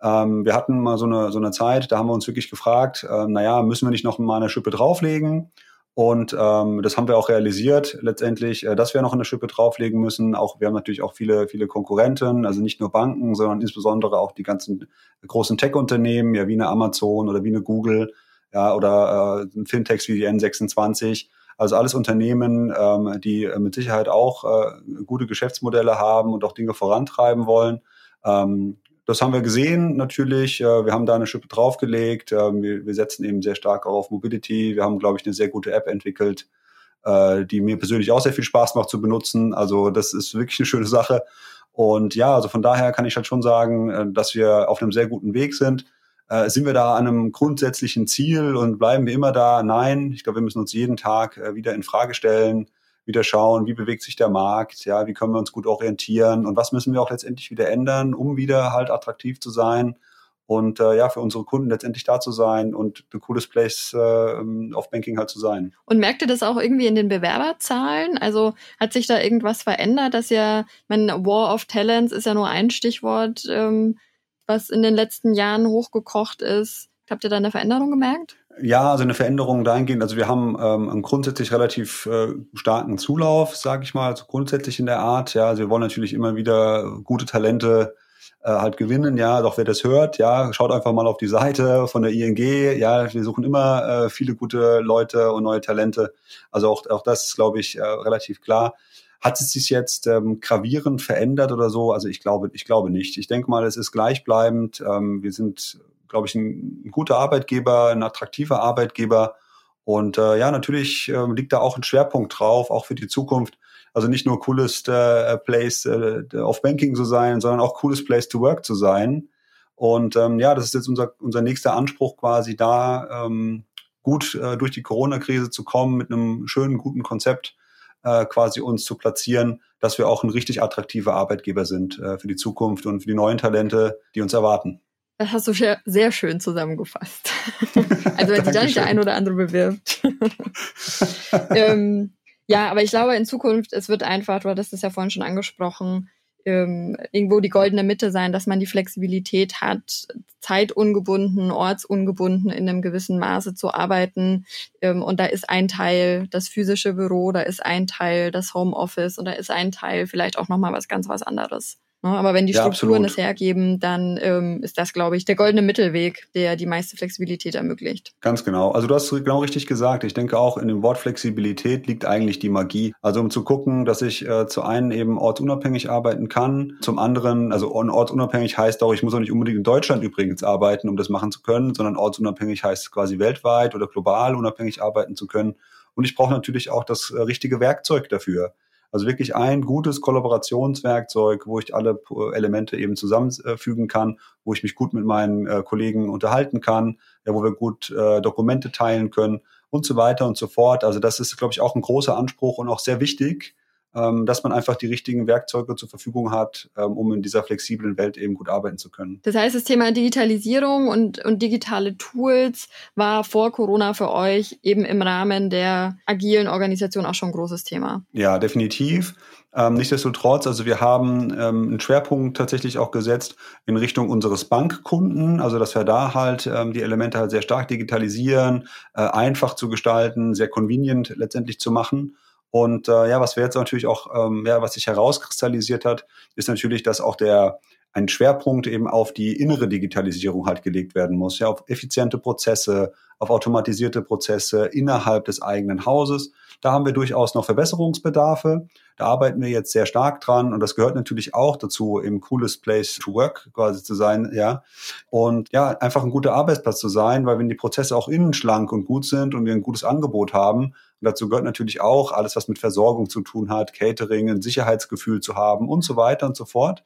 Ähm, wir hatten mal so eine, so eine Zeit, da haben wir uns wirklich gefragt, ähm, naja, müssen wir nicht noch mal eine Schippe drauflegen? Und ähm, das haben wir auch realisiert letztendlich, äh, dass wir noch eine Schippe drauflegen müssen. Auch wir haben natürlich auch viele, viele Konkurrenten, also nicht nur Banken, sondern insbesondere auch die ganzen großen Tech-Unternehmen, ja wie eine Amazon oder wie eine Google, ja oder äh, Fintechs wie die N26. Also alles Unternehmen, ähm, die mit Sicherheit auch äh, gute Geschäftsmodelle haben und auch Dinge vorantreiben wollen. Ähm, das haben wir gesehen natürlich. Äh, wir haben da eine Schippe draufgelegt. Ähm, wir, setzen eben sehr stark auf Mobility. Wir haben, glaube ich, eine sehr gute App entwickelt, äh, die mir persönlich auch sehr viel Spaß macht zu benutzen. Also das ist wirklich eine schöne Sache. Und ja, also von daher kann ich halt schon sagen, äh, dass wir auf einem sehr guten Weg sind. Sind wir da an einem grundsätzlichen Ziel und bleiben wir immer da? Nein. Ich glaube, wir müssen uns jeden Tag wieder in Frage stellen wieder schauen, wie bewegt sich der Markt, ja, wie können wir uns gut orientieren und was müssen wir auch letztendlich wieder ändern, um wieder halt attraktiv zu sein und äh, ja, für unsere Kunden letztendlich da zu sein und ein cooles Place äh, auf Banking halt zu sein. Und merkt ihr das auch irgendwie in den Bewerberzahlen? Also hat sich da irgendwas verändert, dass ja, mein War of Talents ist ja nur ein Stichwort, ähm, was in den letzten Jahren hochgekocht ist. Habt ihr da eine Veränderung gemerkt? Ja, also eine Veränderung dahingehend. Also wir haben ähm, einen grundsätzlich relativ äh, starken Zulauf, sage ich mal, also grundsätzlich in der Art. Ja, also wir wollen natürlich immer wieder gute Talente äh, halt gewinnen. Ja, doch wer das hört, ja, schaut einfach mal auf die Seite von der ING. Ja, wir suchen immer äh, viele gute Leute und neue Talente. Also auch, auch das ist, glaube ich, äh, relativ klar. Hat es sich jetzt ähm, gravierend verändert oder so? Also ich glaube, ich glaube nicht. Ich denke mal, es ist gleichbleibend. Ähm, wir sind, glaube ich, ein, ein guter Arbeitgeber, ein attraktiver Arbeitgeber. Und äh, ja, natürlich äh, liegt da auch ein Schwerpunkt drauf, auch für die Zukunft. Also nicht nur cooles äh, Place äh, auf Banking zu sein, sondern auch cooles Place to Work zu sein. Und ähm, ja, das ist jetzt unser, unser nächster Anspruch quasi da, ähm, gut äh, durch die Corona-Krise zu kommen mit einem schönen, guten Konzept äh, quasi uns zu platzieren, dass wir auch ein richtig attraktiver Arbeitgeber sind äh, für die Zukunft und für die neuen Talente, die uns erwarten. Das hast du sehr, sehr schön zusammengefasst. also wenn sich da nicht der ein oder andere bewirbt. ähm, ja, aber ich glaube in Zukunft, es wird einfach, du hattest es ja vorhin schon angesprochen, ähm, irgendwo die goldene Mitte sein, dass man die Flexibilität hat, zeitungebunden, ortsungebunden in einem gewissen Maße zu arbeiten. Ähm, und da ist ein Teil das physische Büro, da ist ein Teil das Homeoffice und da ist ein Teil vielleicht auch nochmal was ganz was anderes. Ne? Aber wenn die Strukturen ja, es hergeben, dann ähm, ist das, glaube ich, der goldene Mittelweg, der die meiste Flexibilität ermöglicht. Ganz genau. Also du hast genau richtig gesagt. Ich denke auch in dem Wort Flexibilität liegt eigentlich die Magie. Also um zu gucken, dass ich äh, zu einen eben ortsunabhängig arbeiten kann, zum anderen, also ortsunabhängig heißt auch, ich muss auch nicht unbedingt in Deutschland übrigens arbeiten, um das machen zu können, sondern ortsunabhängig heißt quasi weltweit oder global unabhängig arbeiten zu können. Und ich brauche natürlich auch das äh, richtige Werkzeug dafür. Also wirklich ein gutes Kollaborationswerkzeug, wo ich alle Elemente eben zusammenfügen kann, wo ich mich gut mit meinen äh, Kollegen unterhalten kann, ja, wo wir gut äh, Dokumente teilen können und so weiter und so fort. Also das ist, glaube ich, auch ein großer Anspruch und auch sehr wichtig, dass man einfach die richtigen Werkzeuge zur Verfügung hat, ähm, um in dieser flexiblen Welt eben gut arbeiten zu können. Das heißt, das Thema Digitalisierung und, und digitale Tools war vor Corona für euch eben im Rahmen der agilen Organisation auch schon ein großes Thema. Ja, definitiv. Ähm, nichtsdestotrotz, also wir haben ähm, einen Schwerpunkt tatsächlich auch gesetzt in Richtung unseres Bankkunden, also dass wir da halt ähm, die Elemente halt sehr stark digitalisieren, äh, einfach zu gestalten, sehr convenient letztendlich zu machen. Und äh, ja, was wir jetzt natürlich auch, ähm, ja, was sich herauskristallisiert hat, ist natürlich, dass auch der ein Schwerpunkt eben auf die innere Digitalisierung halt gelegt werden muss, ja, auf effiziente Prozesse, auf automatisierte Prozesse innerhalb des eigenen Hauses. Da haben wir durchaus noch Verbesserungsbedarfe. Da arbeiten wir jetzt sehr stark dran und das gehört natürlich auch dazu, im cooles Place to work quasi zu sein, ja. Und ja, einfach ein guter Arbeitsplatz zu sein, weil wenn die Prozesse auch innen schlank und gut sind und wir ein gutes Angebot haben, und dazu gehört natürlich auch alles, was mit Versorgung zu tun hat, Catering, ein Sicherheitsgefühl zu haben und so weiter und so fort.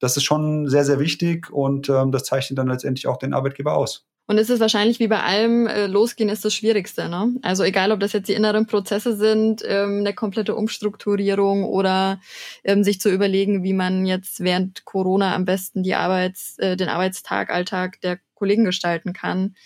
Das ist schon sehr, sehr wichtig und ähm, das zeichnet dann letztendlich auch den Arbeitgeber aus. Und es ist wahrscheinlich wie bei allem, äh, losgehen ist das Schwierigste. Ne? Also egal, ob das jetzt die inneren Prozesse sind, ähm, eine komplette Umstrukturierung oder ähm, sich zu überlegen, wie man jetzt während Corona am besten die Arbeits-, äh, den Arbeitstag, Alltag der Kollegen gestalten kann.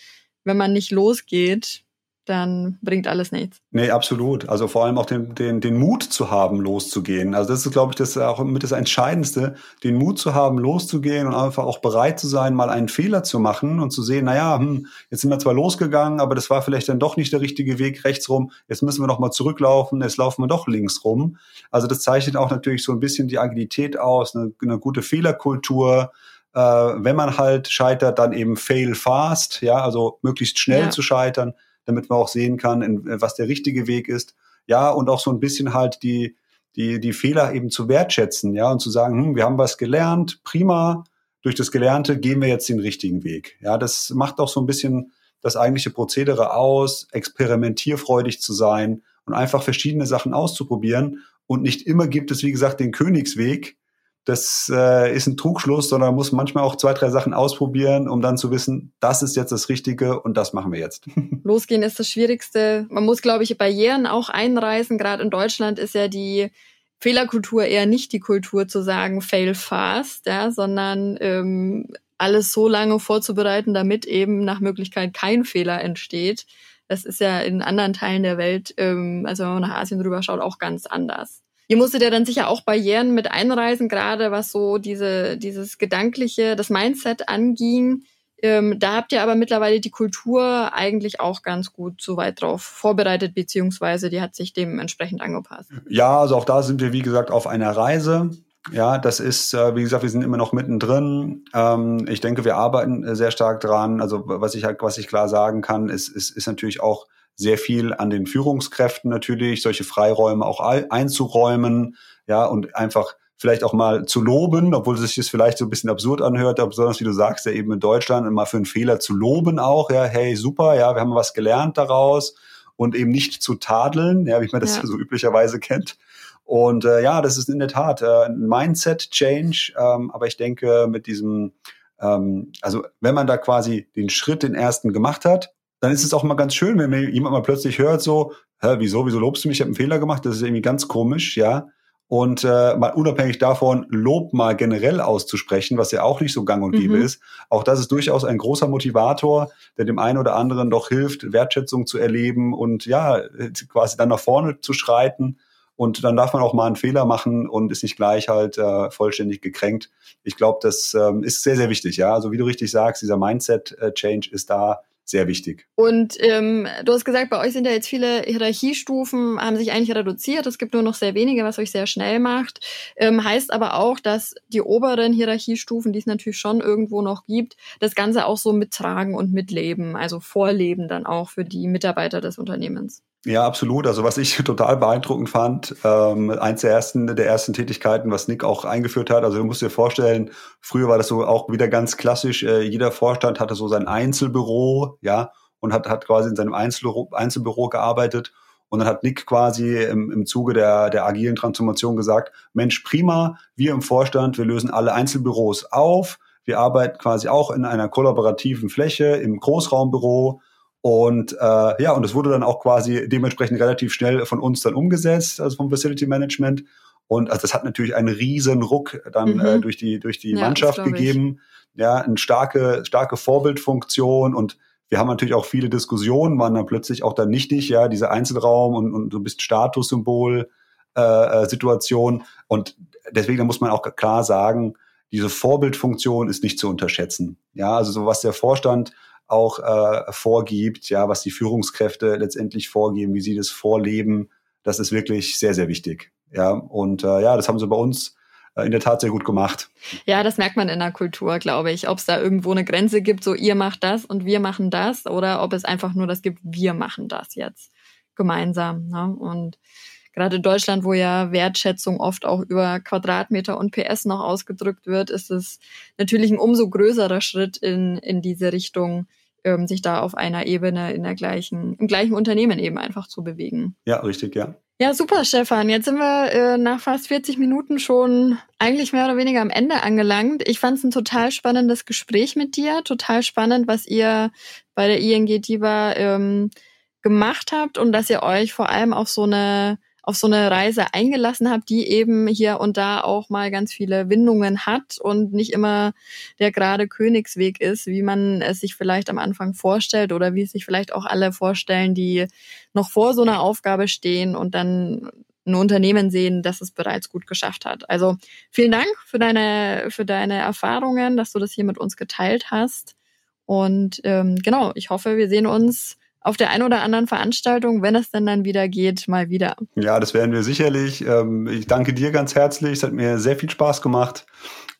Wenn man nicht losgeht, dann bringt alles nichts. Nee, absolut. Also vor allem auch den, den, den Mut zu haben, loszugehen. Also das ist, glaube ich, das auch mit das Entscheidendste, den Mut zu haben, loszugehen und einfach auch bereit zu sein, mal einen Fehler zu machen und zu sehen, naja, hm, jetzt sind wir zwar losgegangen, aber das war vielleicht dann doch nicht der richtige Weg rechts rum. Jetzt müssen wir noch mal zurücklaufen, jetzt laufen wir doch links rum. Also das zeichnet auch natürlich so ein bisschen die Agilität aus, eine, eine gute Fehlerkultur, äh, wenn man halt scheitert, dann eben fail fast, ja, also möglichst schnell ja. zu scheitern damit man auch sehen kann, in, äh, was der richtige Weg ist. Ja, und auch so ein bisschen halt die, die, die Fehler eben zu wertschätzen, ja, und zu sagen, hm, wir haben was gelernt, prima, durch das Gelernte gehen wir jetzt den richtigen Weg. Ja, das macht auch so ein bisschen das eigentliche Prozedere aus, experimentierfreudig zu sein und einfach verschiedene Sachen auszuprobieren. Und nicht immer gibt es, wie gesagt, den Königsweg, das äh, ist ein Trugschluss, sondern man muss manchmal auch zwei, drei Sachen ausprobieren, um dann zu wissen, das ist jetzt das Richtige und das machen wir jetzt. Losgehen ist das Schwierigste. Man muss, glaube ich, Barrieren auch einreißen. Gerade in Deutschland ist ja die Fehlerkultur eher nicht die Kultur zu sagen, fail fast, ja, sondern ähm, alles so lange vorzubereiten, damit eben nach Möglichkeit kein Fehler entsteht. Das ist ja in anderen Teilen der Welt, ähm, also wenn man nach Asien drüber schaut, auch ganz anders. Ihr musstet ja dann sicher auch Barrieren mit einreisen, gerade was so diese, dieses Gedankliche, das Mindset anging. Ähm, da habt ihr aber mittlerweile die Kultur eigentlich auch ganz gut so weit drauf vorbereitet, beziehungsweise die hat sich dementsprechend angepasst. Ja, also auch da sind wir, wie gesagt, auf einer Reise. Ja, das ist, äh, wie gesagt, wir sind immer noch mittendrin. Ähm, ich denke, wir arbeiten äh, sehr stark dran. Also was ich halt, was ich klar sagen kann, ist, ist, ist natürlich auch sehr viel an den Führungskräften natürlich, solche Freiräume auch einzuräumen, ja, und einfach vielleicht auch mal zu loben, obwohl sich das vielleicht so ein bisschen absurd anhört, aber besonders wie du sagst, ja eben in Deutschland mal für einen Fehler zu loben auch, ja, hey, super, ja, wir haben was gelernt daraus und eben nicht zu tadeln, ja, wie man das ja. so üblicherweise kennt. Und äh, ja, das ist in der Tat äh, ein Mindset-Change, ähm, aber ich denke, mit diesem, ähm, also wenn man da quasi den Schritt, den ersten gemacht hat, dann ist es auch mal ganz schön, wenn mir jemand mal plötzlich hört, so, hä, wieso, wieso lobst du mich, ich habe einen Fehler gemacht, das ist irgendwie ganz komisch, ja. Und äh, mal unabhängig davon, Lob mal generell auszusprechen, was ja auch nicht so gang und gäbe mhm. ist, auch das ist durchaus ein großer Motivator, der dem einen oder anderen doch hilft, Wertschätzung zu erleben und ja, quasi dann nach vorne zu schreiten. Und dann darf man auch mal einen Fehler machen und ist nicht gleich halt äh, vollständig gekränkt. Ich glaube, das ähm, ist sehr, sehr wichtig. Ja, also wie du richtig sagst, dieser Mindset-Change ist da sehr wichtig. Und ähm, du hast gesagt, bei euch sind ja jetzt viele Hierarchiestufen, haben sich eigentlich reduziert. Es gibt nur noch sehr wenige, was euch sehr schnell macht. Ähm, heißt aber auch, dass die oberen Hierarchiestufen, die es natürlich schon irgendwo noch gibt, das Ganze auch so mittragen und mitleben, also vorleben dann auch für die Mitarbeiter des Unternehmens. Ja, absolut. Also was ich total beeindruckend fand, ähm, eins der ersten, der ersten Tätigkeiten, was Nick auch eingeführt hat. Also du musst dir vorstellen, früher war das so auch wieder ganz klassisch. Äh, jeder Vorstand hatte so sein Einzelbüro, ja, und hat, hat quasi in seinem Einzelbüro, Einzelbüro gearbeitet. Und dann hat Nick quasi im, im Zuge der, der agilen Transformation gesagt, Mensch, prima, wir im Vorstand, wir lösen alle Einzelbüros auf. Wir arbeiten quasi auch in einer kollaborativen Fläche im Großraumbüro und äh, ja, und es wurde dann auch quasi dementsprechend relativ schnell von uns dann umgesetzt, also vom Facility Management. Und also das hat natürlich einen riesen Ruck dann mhm. äh, durch die durch die ja, Mannschaft gegeben. Ich. Ja, eine starke starke Vorbildfunktion und wir haben natürlich auch viele Diskussionen, waren dann plötzlich auch dann nichtig, ja, dieser Einzelraum und, und du bist Statussymbol äh, äh, Situation und deswegen muss man auch klar sagen, diese Vorbildfunktion ist nicht zu unterschätzen. Ja, also so was der Vorstand auch äh, vorgibt, ja, was die Führungskräfte letztendlich vorgeben, wie sie das vorleben, das ist wirklich sehr, sehr wichtig. Ja, und äh, ja, das haben sie bei uns äh, in der Tat sehr gut gemacht. Ja, das merkt man in der Kultur, glaube ich. Ob es da irgendwo eine Grenze gibt, so ihr macht das und wir machen das, oder ob es einfach nur das gibt, wir machen das jetzt gemeinsam. Ne? Und gerade in Deutschland, wo ja Wertschätzung oft auch über Quadratmeter und PS noch ausgedrückt wird, ist es natürlich ein umso größerer Schritt in, in diese Richtung, ähm, sich da auf einer Ebene in der gleichen, im gleichen Unternehmen eben einfach zu bewegen. Ja, richtig, ja. Ja, super, Stefan. Jetzt sind wir äh, nach fast 40 Minuten schon eigentlich mehr oder weniger am Ende angelangt. Ich fand es ein total spannendes Gespräch mit dir. Total spannend, was ihr bei der ING Diva ähm, gemacht habt und dass ihr euch vor allem auf so eine auf so eine Reise eingelassen habt, die eben hier und da auch mal ganz viele Windungen hat und nicht immer der gerade Königsweg ist, wie man es sich vielleicht am Anfang vorstellt oder wie es sich vielleicht auch alle vorstellen, die noch vor so einer Aufgabe stehen und dann ein Unternehmen sehen, das es bereits gut geschafft hat. Also vielen Dank für deine, für deine Erfahrungen, dass du das hier mit uns geteilt hast. Und ähm, genau, ich hoffe, wir sehen uns auf der einen oder anderen Veranstaltung, wenn es denn dann wieder geht, mal wieder. Ja, das werden wir sicherlich. Ähm, ich danke dir ganz herzlich. Es hat mir sehr viel Spaß gemacht.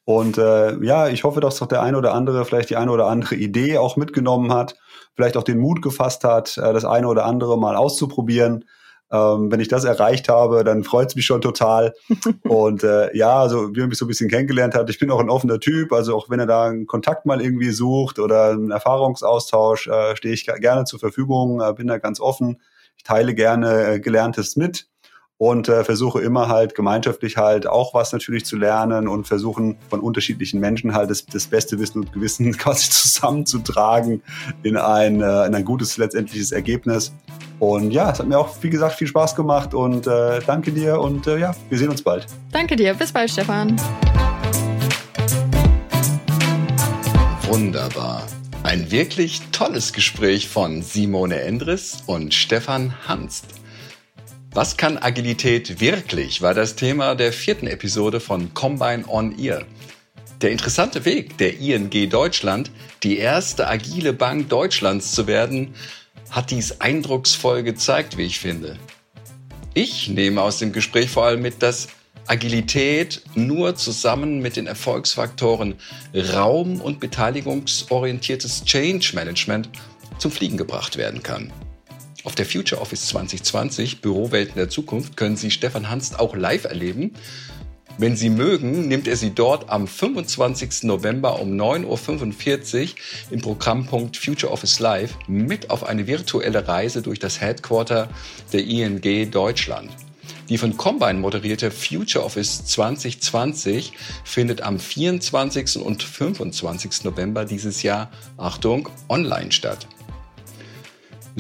Und äh, ja, ich hoffe, dass doch der eine oder andere vielleicht die eine oder andere Idee auch mitgenommen hat, vielleicht auch den Mut gefasst hat, äh, das eine oder andere mal auszuprobieren. Ähm, wenn ich das erreicht habe, dann freut es mich schon total. und äh, ja, also wie man mich so ein bisschen kennengelernt hat, ich bin auch ein offener Typ. Also auch wenn er da einen Kontakt mal irgendwie sucht oder einen Erfahrungsaustausch, äh, stehe ich gerne zur Verfügung, äh, bin da ganz offen. Ich teile gerne äh, Gelerntes mit und äh, versuche immer halt gemeinschaftlich halt auch was natürlich zu lernen und versuchen von unterschiedlichen Menschen halt das, das beste Wissen und Gewissen quasi zusammenzutragen in ein, äh, in ein gutes letztendliches Ergebnis. Und ja, es hat mir auch, wie gesagt, viel Spaß gemacht und äh, danke dir und äh, ja, wir sehen uns bald. Danke dir, bis bald, Stefan. Wunderbar. Ein wirklich tolles Gespräch von Simone Endres und Stefan Hanst. Was kann Agilität wirklich, war das Thema der vierten Episode von Combine on Ear. Der interessante Weg der ING Deutschland, die erste agile Bank Deutschlands zu werden, hat dies eindrucksvoll gezeigt, wie ich finde. Ich nehme aus dem Gespräch vor allem mit, dass Agilität nur zusammen mit den Erfolgsfaktoren Raum- und beteiligungsorientiertes Change Management zum Fliegen gebracht werden kann. Auf der Future Office 2020 Bürowelten der Zukunft können Sie Stefan Hanst auch live erleben. Wenn Sie mögen, nimmt er Sie dort am 25. November um 9.45 Uhr im Programmpunkt Future Office Live mit auf eine virtuelle Reise durch das Headquarter der ING Deutschland. Die von Combine moderierte Future Office 2020 findet am 24. und 25. November dieses Jahr, Achtung, online statt.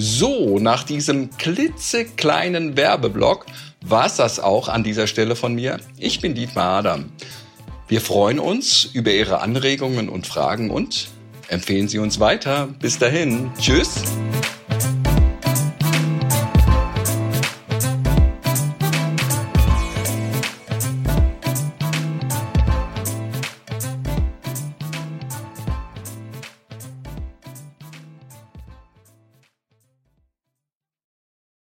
So, nach diesem klitzekleinen Werbeblock war es das auch an dieser Stelle von mir. Ich bin Dietmar Adam. Wir freuen uns über Ihre Anregungen und Fragen und empfehlen Sie uns weiter. Bis dahin. Tschüss.